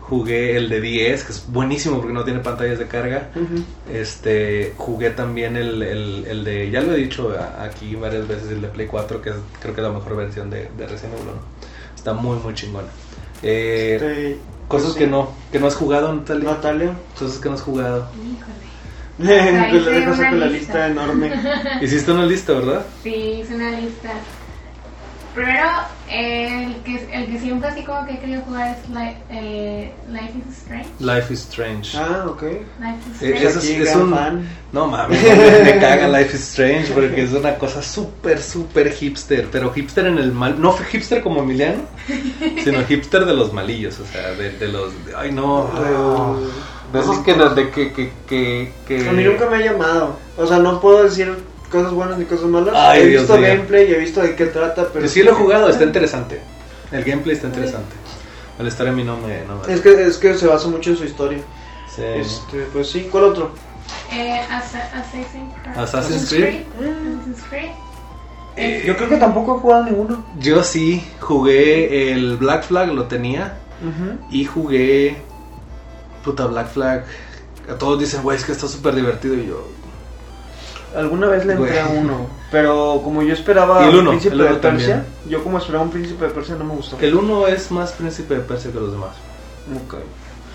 jugué el de 10, que es buenísimo porque no tiene pantallas de carga. Este, jugué también el, el, el de, ya lo he dicho aquí varias veces, el de Play 4, que es, creo que es la mejor versión de, de Resident Evil 1. Está muy, muy chingona. Eh, Este, cosas sí. que no, que no has jugado, Natalia. Natalia. Cosas que no has jugado. Híjole. le dejas una con la lista. enorme. Hiciste una lista, ¿verdad? Sí, hice una lista. Primero, el que, el que siempre así como que he querido jugar es Li- eh, Life is Strange. Life is Strange. Ah, ok. Life is Eh, Strange. eso es- es un- fan. No mames, me, caga Life is Strange porque es una cosa súper, súper hipster. Pero hipster en el mal. No fue hipster como Emiliano, sino hipster de los malillos. O sea, de, de los. Ay, no. ah, De esos que. De que, que, que, que- A mí nunca me ha llamado. O sea, no puedo decir cosas buenas ni cosas malas. Ay, he Dios visto mío. gameplay y he visto de qué trata, pero... Yo sí lo he jugado, está interesante. El gameplay está interesante. La historia a mí no me. No me Es que, es que se basa mucho en su historia. Sí. Este, pues sí, ¿cuál otro? Eh, Assa- Assassin's Creed. Assassin's Creed. Assassin's Creed. Eh, Yo creo que tampoco he jugado ninguno. Yo sí jugué el Black Flag, lo tenía. Y jugué. Puta Black Flag. A todos dicen, güey, es que está súper divertido. Y yo. Alguna vez le entré a uno, pero como yo esperaba el un uno, príncipe el uno de Persia, también. yo como esperaba un príncipe de Persia no me gustó. El uno es más príncipe de Persia que los demás. Ok.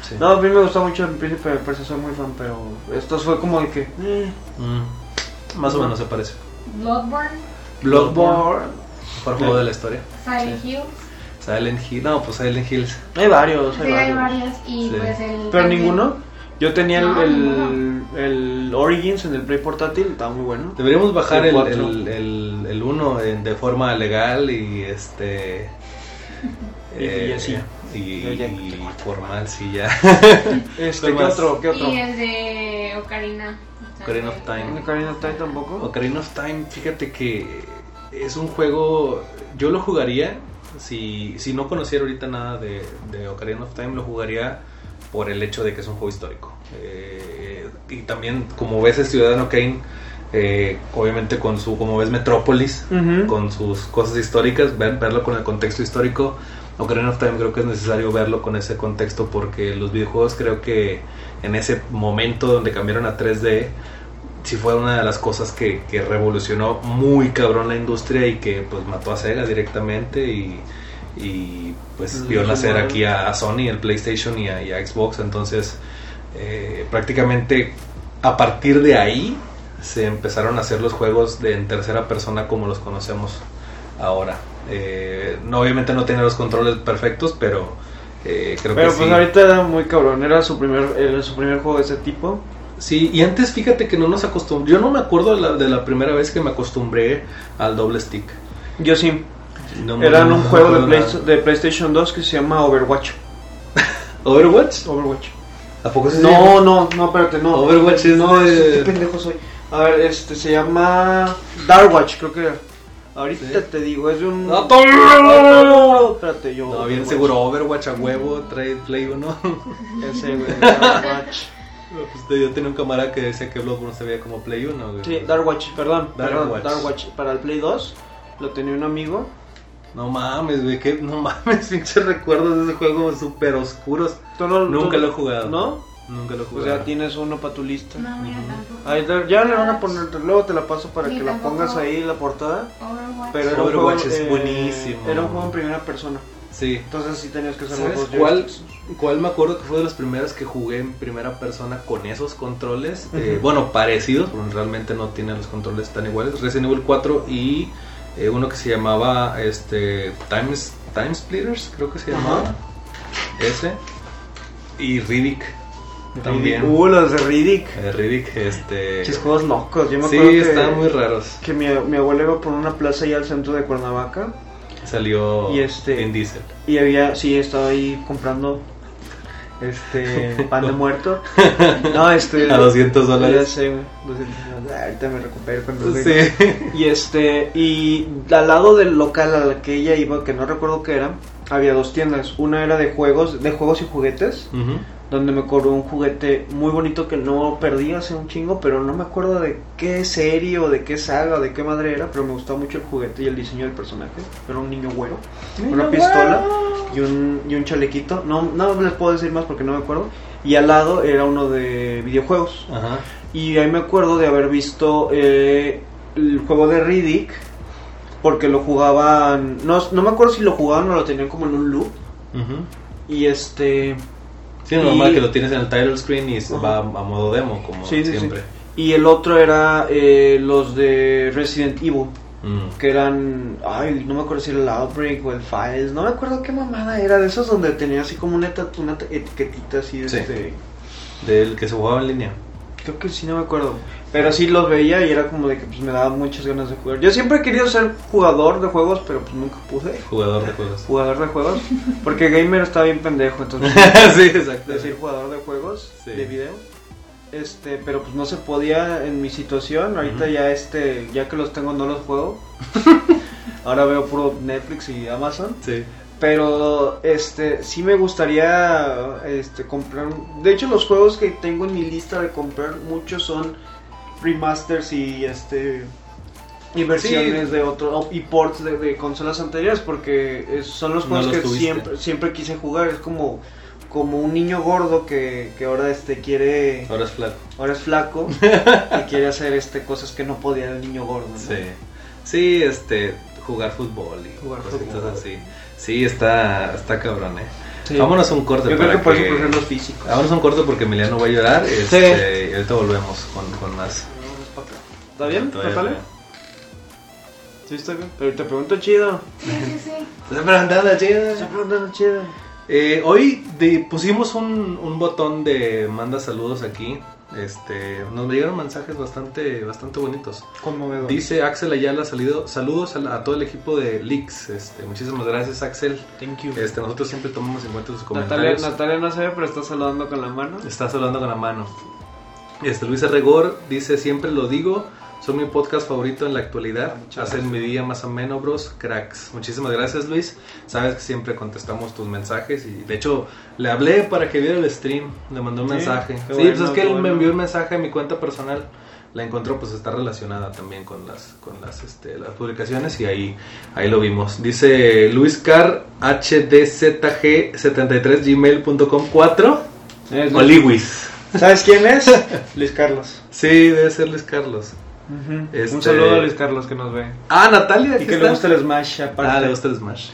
Sí. No, a mí me gustó mucho el príncipe de Persia, soy muy fan, pero esto fue como de que... eh, Mm, Más o menos se parece. Bloodborne. Bloodborne. Mejor juego de la historia. Silent Hills. Silent Hill. No, pues Silent Hills. Hay varios, hay Sí, hay varios. varias. Y Sí. pues el. Pero también- ninguno. Yo tenía el, No, el, el Origins en el Play portátil, estaba muy bueno. Deberíamos bajar El el, cuatro. el, el, el uno de forma legal y este. Y- y así. Y, Y ya. y formal, sí, ya. Este, ¿Cuál ¿qué más? otro? ¿Qué otro? Y el de Ocarina. Ocarina of Time. Ocarina of Time tampoco. Ocarina of Time, fíjate que es un juego. Yo lo jugaría. Si, si no conociera ahorita nada de, de Ocarina of Time, lo jugaría por el hecho de que es un juego histórico. Eh, y también, como ves, el Ciudadano Kane, eh, obviamente con su, como ves, Metrópolis, con sus cosas históricas, ver- verlo con el contexto histórico. Ocarina of Time creo que es necesario verlo con ese contexto porque los videojuegos creo que en ese momento donde cambiaron a 3D sí fue una de las cosas que, que revolucionó muy cabrón la industria y que pues mató a Sega directamente y, y, pues vio nacer aquí a, a Sony, el PlayStation y a, y a Xbox. Entonces, eh, prácticamente a partir de ahí se empezaron a hacer los juegos de en tercera persona como los conocemos ahora. Eh, no, obviamente no tenía los controles perfectos, pero eh, creo Pero que pues sí. ahorita era muy cabrón, era su primer, era su primer juego de ese tipo. Sí, y antes fíjate que no nos acostumbramos. Yo no me acuerdo de la, de la primera vez que me acostumbré al doble stick. Yo sí, No era no un juego de, Play- de PlayStation 2 que se llama Overwatch. ¿Overwatch? Overwatch. ¿A poco se No, llama? no, no, espérate, no. Overwatch es No, de- es- qué pendejo soy. A ver, este se llama Darkwatch, creo que era. Ahorita Sí. te digo, es de un. No, no, espérate, yo. No, bien Overwatch. seguro, Overwatch a huevo, trae Play 1. Ese, güey, Darkwatch. Pues yo tenía un camarada que decía que Bloodborne se veía como Play 1. güey. Sí, Darkwatch, perdón, perdón, Darkwatch. Darkwatch. Para el Play 2 lo tenía un amigo. No mames, güey, que no mames, pinches recuerdos de ese juego súper oscuros. ¿Tú no- Nunca tú- lo he jugado. ¿No? Nunca lo he O jugado. sea, tienes uno para tu lista. No, mira, tampoco. Ahí te- ya le van a poner, luego te la paso para Sí, que la pongas ahí en la portada. Overwatch. Pero era un Overwatch juego, es eh, buenísimo. Era un juego en primera persona. Sí. Entonces sí tenías que los ¿Sabes cuál, cuál me acuerdo que fue de los primeros que jugué en primera persona con esos controles? Eh, Ujú. bueno, parecidos, porque realmente no tienen los controles tan iguales. Resident Evil 4 y eh, uno que se llamaba este Time, Time Splitters, creo que se llamaba. Ajá. Ese. Y Riddick. También. Uh, los de Riddick. Eh, Riddick, este. Chis juegos locos. Yo me Sí, acuerdo que, estaban muy raros. que mi, mi abuela iba por una plaza allá al centro de Cuernavaca. Salió Y este- Vin Diesel. Y había, sí, estaba ahí comprando este pan de muerto. No, este. A 200 Ya dólares. sé, güey. 200 dólares. Ah, Ahorita me recupero cuando. Sí. Y este, y al lado del local a la que ella iba, que no recuerdo qué era, había dos tiendas. Una era de juegos, de juegos y juguetes. Donde me cobró un juguete muy bonito que no perdí hace un chingo, pero no me acuerdo de qué serie o de qué saga o de qué madre era, pero me gustaba mucho el juguete y el diseño del personaje. Era un niño güero, una pistola y un, y un chalequito. No, no les puedo decir más porque no me acuerdo. Y al lado era uno de videojuegos. Ajá. Y ahí me acuerdo de haber visto eh, el juego de Riddick. Porque lo jugaban. No, no me acuerdo si lo jugaban o lo tenían como en un loop. Y este. Sí, normal Y- que lo tienes en el title screen y se Ajá. va a modo demo, como Sí, sí, sí. siempre. Y el otro era eh, los de Resident Evil. Mm. Que eran. Ay, no me acuerdo si era el Outbreak o el Files. No me acuerdo qué mamada era. De esos donde tenía así como una, una etiquetita así. Sí. Este, Del que se jugaba en línea. Creo que sí, no me acuerdo. Pero sí los veía y era como de que pues, me daba muchas ganas de jugar. Yo siempre he querido ser jugador de juegos, pero pues nunca pude. Jugador de juegos. Jugador de juegos. Porque gamer está bien pendejo, entonces sí, exacto. decir jugador de juegos Sí. de video. Este, pero pues no se podía en mi situación. Ahorita ya este, ya que los tengo no los juego. Ahora veo puro Netflix y Amazon. Sí. Pero este sí me gustaría este comprar. De hecho, los juegos que tengo en mi lista de comprar muchos son remasters y este y versiones de otro y ports de, de consolas anteriores porque es- son los No juegos los que tuviste. siempre siempre quise jugar. Es como como un niño gordo que, que ahora este quiere Ahora es flat. ahora es flaco y quiere hacer este cosas que no podía el niño gordo. ¿no? Sí. Sí, este, jugar fútbol y Jugar fútbol. así. Sí, está, está cabrón, eh. Sí. Vámonos a un corte Yo creo que por eso que- prefiero los físicos. Vámonos a un corte porque Emiliano va a llorar. Este, y ahorita volvemos con, con más. ¿Está bien? Todavía ¿Está no. bien? Sí, está bien. Pero te pregunto chido. Sí, sí, sí. Estás preguntando, chido. Te preguntando chido. Eh, hoy de- pusimos un, un botón de manda saludos aquí. Este, nos llegaron mensajes bastante, bastante bonitos. Conmovedor. Dice Axel Ayala, salido, saludos a, la- a todo el equipo de Leaks. Este, muchísimas gracias Axel. Thank you. Este, nosotros siempre tomamos en cuenta sus Natalia, comentarios. Natalia no se ve, pero está saludando con la mano. Estás hablando con la mano. Este, Luis Arregor dice, siempre lo digo, son mi podcast favorito en la actualidad. Muchas Hacen mi día más ameno, bros, cracks. Muchísimas gracias, Luis. Sabes que siempre contestamos tus mensajes y de hecho le hablé para que viera el stream, le mandé un Sí, mensaje. sí, bueno, pues es que él me envió un mensaje a mi cuenta personal. La encontró, pues está relacionada también con las con las, este, las publicaciones y ahí ahí lo vimos. Dice Luis Car hdzg73gmail.com 4 Es o Lewis. ¿Sabes quién es? Luis Carlos. Sí, debe ser Luis Carlos. Este- Un saludo a Luis Carlos que nos ve. Ah, Natalia. Y que está. le gusta el Smash aparte. Ah, le gusta el Smash.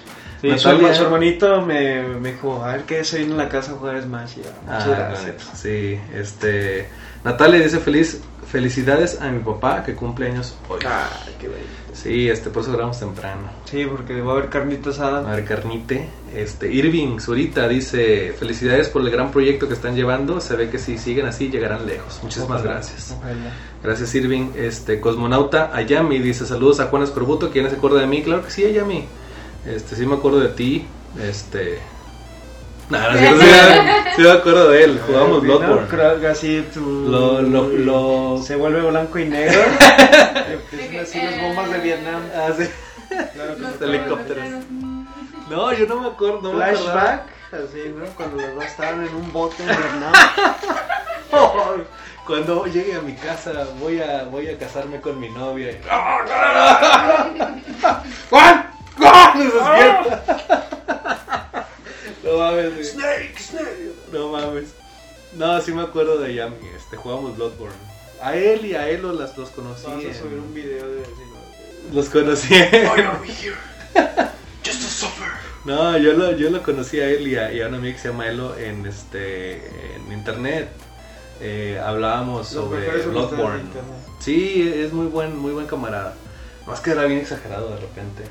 Sí, su, su hermanito me, me dijo, a ver qué se viene en la casa a jugar Smash. Y yo, Ah, muchas gracias. sí, este. Natalia dice feliz, felicidades a mi papá que cumple años hoy. Ay, qué bello. Sí, este, por eso grabamos temprano. Sí, porque va a haber carnita A asada. ver, carnite. Este, Irving Zurita dice felicidades por el gran proyecto que están llevando. Se ve que si siguen así llegarán lejos. Muchísimas Ojalá, gracias. ojalá. Gracias Irving. Este, Cosmonauta Ayami dice saludos a Juan Escorbuto. ¿Quién se acuerda de mí? Claro que sí, Ayami. Este, sí me acuerdo de ti. Este. Nada, sí, sí, sí me acuerdo de él. Jugamos ¿no? Bloodborne. Creo que así tu... Lo- lo- lo- Se vuelve blanco y negro. Empiezan así las bombas de Vietnam. Ah, sí. Claro que Los helicópteros. No, yo no me acuerdo. No me acordaba. Flashback. Así, ¿no? Cuando los dos estaban en un bote en Vietnam. Cuando llegue a mi casa voy a voy a casarme con mi novia. y- ¡Juan! ¡Juan! Se despierta. No mames. güey. Snake, Snake. No mames. No, sí me acuerdo de Yami. Este, jugamos Bloodborne. A él y a los, las- los conocí. Vamos a subir un video de ¿no? Los conocí. Why are we here? Just to suffer. No, yo lo, yo lo conocí a él y a, y a una amiga que se llama Elo en este en internet. Eh, hablábamos Los sobre Bloodborne. Sí, es muy buen, muy buen camarada. Más que era bien exagerado de repente.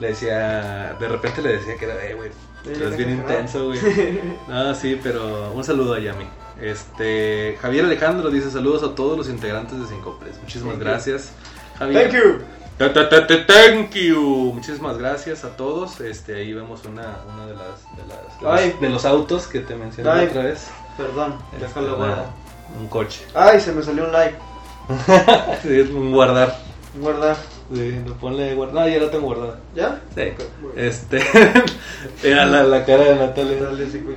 Le decía, de repente le decía que era, eh, güey, eres bien intenso, güey. No, sí, pero un saludo a Yami. Este, Javier Alejandro dice saludos a todos los integrantes de Cinco Press. Muchísimas Thank you. gracias. Javier. Thank you. Ta, ta, ta, ta, Thank you. Muchísimas gracias a todos. Este, ahí vemos una, una de las, de las- de los- Ay. de los autos que te mencioné Ay. otra vez. Perdón, Este, una- un coche. Ay, se me salió un like. Sí, es un guardar. Guardar. Sí, no ponle guardar. No, ya lo tengo guardado. ¿Ya? Sí. Este, era la, la cara de Natalia. Güey.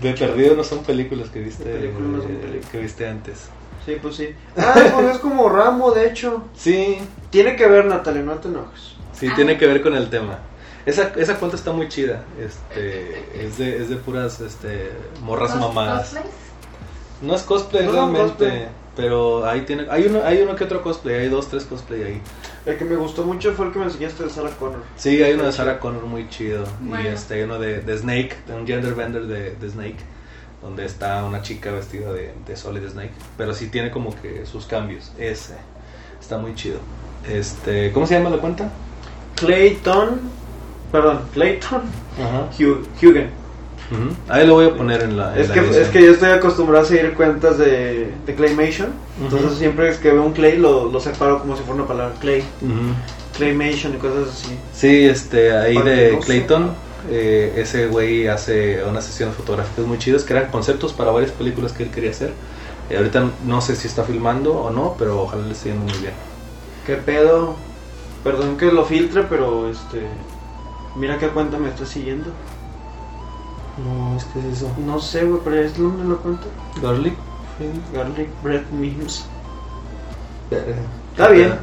De perdido no son películas que viste, De no son eh, películas. que viste antes. Sí, pues sí. Ah, pues es como Ramo, de hecho. Sí, Tiene que ver, Natalia, no te enojes. sí, tiene que ver con el tema. Esa, esa cuenta está muy chida. Este, es de, es de puras este, morras Cos- mamadas. cosplays. No es cosplay No, realmente, cosplay. Pero ahí tiene, hay uno, hay uno que otro cosplay, hay dos, tres cosplay ahí. El que me gustó mucho fue el que me enseñaste de Sarah Connor. Sí, hay uno de Sarah Connor muy chido. Y este, hay uno de, de Snake, de un gender bender de, de Snake, donde está una chica vestida de, de Solid Snake. Pero sí tiene como que sus cambios. Ese está muy chido. Este, ¿Cómo se llama la cuenta? Clayton. Perdón, Clayton Ajá. Hu- Hugen. Ahí lo voy a poner en la. en Es la que, edición. es que yo estoy acostumbrado a seguir cuentas de, de Claymation. Entonces Ujú. siempre es que veo un Clay lo, lo separo como si fuera una palabra. Clay. Ujú. Claymation y cosas así. Sí, este, ahí de no Clayton, eh, ese güey hace unas sesiones fotográficas muy chidas que eran conceptos para varias películas que él quería hacer. Eh, ahorita no sé si está filmando o no, pero ojalá le esté yendo muy bien. ¿Qué pedo? Perdón que lo filtre, pero este. Mira qué cuenta me está siguiendo. No, es que es eso. No sé, güey, pero es donde lo cuenta. Garlic. Garlic bread memes. Está bien.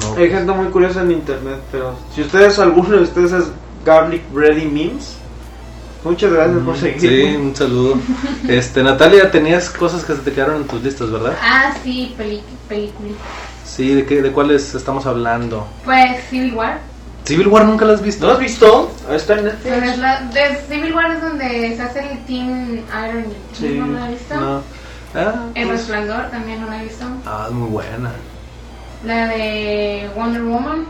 No. Hay gente muy curiosa en internet, pero si ustedes, alguno de ustedes es Garlic Bready Memes, muchas gracias por seguir. Sí, un saludo. Este, Natalia, tenías cosas que se te quedaron en tus listas, ¿verdad? Ah, sí, peli película. Sí, ¿de qué, de cuáles estamos hablando? Pues Civil War. Civil War nunca las has visto. ¿No has visto? Está en Pero es Netflix. la, de Civil War es donde se hace el Team Iron Man. Sí, ¿No lo he visto? No. Ah, El pues- Resplandor también no lo he visto. ah, es muy buena. La de Wonder Woman.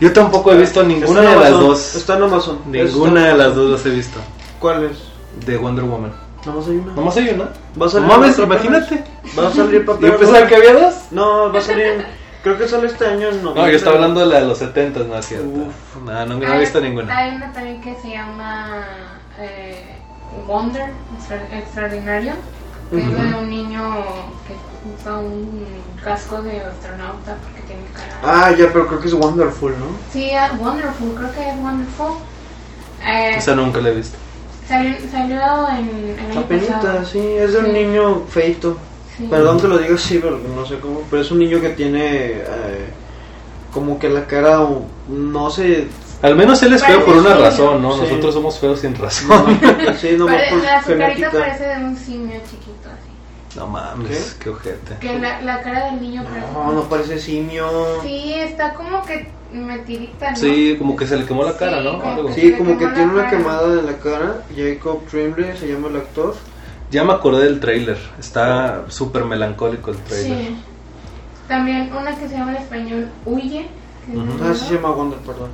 Yo tampoco he visto ninguna de las dos. Está en Amazon. Ninguna Está de las dos las he visto. ¿Cuál es? De Wonder Woman. Nomás hay una. Nomás hay una. Va a salir No mames, imagínate. Va a salir papel. Yo pensaba que había dos. No, va a salir. Creo que sale este año en No, noviembre. yo estaba hablando de la de los 70, no es cierto. Uf. No, no, no he Hay- visto ninguna. Hay una también que se llama eh, Wonder, extra- extraordinario. Que es Ujú. de un niño que usa un casco de astronauta porque tiene cara. Ah, ya, pero creo que es Wonderful, ¿no? Sí, ah, Wonderful, creo que es Wonderful. Eh, Esa nunca la he visto. salió, salió en el año Apenita, sí, es de un Sí. niño feito. Sí. Perdón que lo diga así, pero no sé cómo. Pero es un niño que tiene eh, como que la cara, no sé. Al menos él es feo por una Parece razón, ¿no? sí. Nosotros somos feos sin razón. No, sí, no Pare- por la su carita parece de un simio chiquito así. No mames, qué, ojete. Que la, la cara del niño parece. No, no parece simio. Sí, está como que metidita, ¿no? Sí, como que se le quemó la cara, Sí, ¿no? como Sí, como que tiene una cara. quemada en la cara. Jacob Tremblay se llama el actor. Ya me acordé del trailer. Está súper melancólico el trailer. Sí. También una que se llama en español Huye. Ujú. de Ah, sí se llama Wonder, perdón.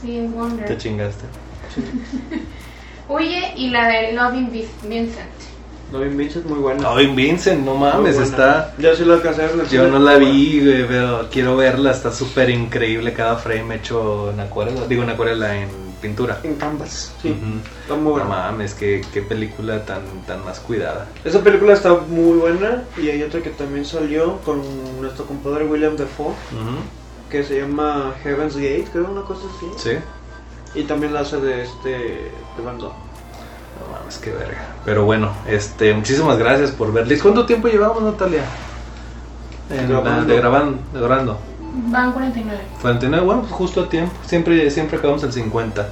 Sí, es Wonder. Te chingaste. Huye y la de Loving Vincent. Loving Vincent, muy buena. No, Vincent, no mames, está. Ya sí la alcancé a ver Yo no la vi, güey, pero quiero verla. Está súper increíble cada frame hecho en acuarela. Digo, en acuarela, en pintura. En Canvas, sí. Está muy No buena. mames, qué, qué película tan, tan más cuidada. Esa película está muy buena. Y hay otra que también salió con nuestro compadre William Defoe. Ujú. Que se llama Heaven's Gate, creo, una cosa así. Sí. Y también la hace de este. de Van Gogh. No mames, qué verga. Pero bueno, este, muchísimas gracias por verles. ¿Cuánto tiempo llevamos, Natalia? En Grabando. de grabando, de grabando. Van 49. 49, bueno, pues justo a tiempo. Siempre, siempre acabamos en 50.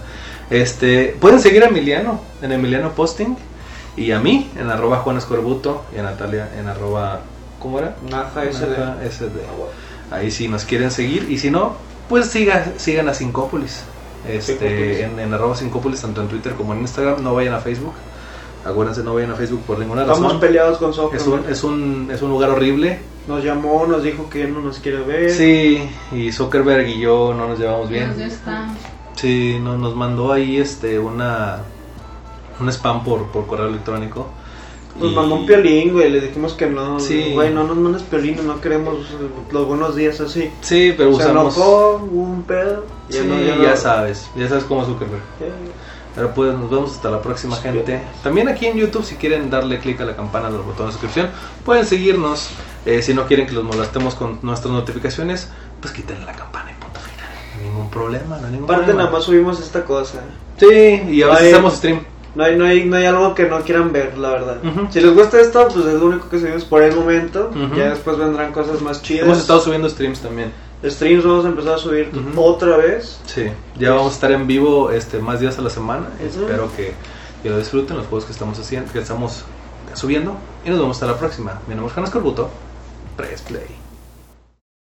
Este, pueden seguir a Emiliano en Emiliano Posting y a mí en arroba Juan Escorbuto y a Natalia en arroba, ¿cómo era? Naja SD. Naja SD. Ahí sí nos quieren seguir y si no, pues siga, sigan a Sincópolis. Este, Sincópolis. en, en arroba Sincópolis, tanto en Twitter como en Instagram. No vayan a Facebook. Acuérdense, no vayan a Facebook por ninguna Estamos razón. peleados con Zuckerberg. Es un, es, un, es un lugar horrible. Nos llamó, nos dijo que ya no nos quiere ver. Sí, y Zuckerberg y yo no nos llevamos bien. Están. Sí, no, nos mandó ahí este una un spam por, por correo electrónico. Nos Y- mandó un piolín, güey. Le dijimos que no. Sí. Güey, no nos mandes piolín, no queremos los buenos días así. Sí, pero Se usamos. enojó, hubo un pedo. Sí, no- ya, no- sabes, ya sabes cómo es Zuckerberg. Ya, Pero pues nos vemos hasta la próxima, gente. También aquí en YouTube, si quieren darle clic a la campana del botón de suscripción, pueden seguirnos. Eh, si no quieren que los molestemos con nuestras notificaciones, pues quítenle la campana y punto final. No hay ningún problema, no hay ningún Aparte, problema. nada más subimos esta cosa. Sí, y a veces Ay. hacemos stream. No hay, no, hay, no hay algo que no quieran ver, la verdad. Si les gusta esto, pues es lo único que subimos por el momento. Ya después vendrán cosas más chidas. Hemos estado subiendo streams también. Streams vamos a empezar a subir otra vez. Sí, ya vamos a estar en vivo este más días a la semana. Espero que, que lo disfruten los juegos que estamos haciendo, que estamos subiendo. Y nos vemos hasta la próxima. Mi nombre es Janas Corbuto. Press Play.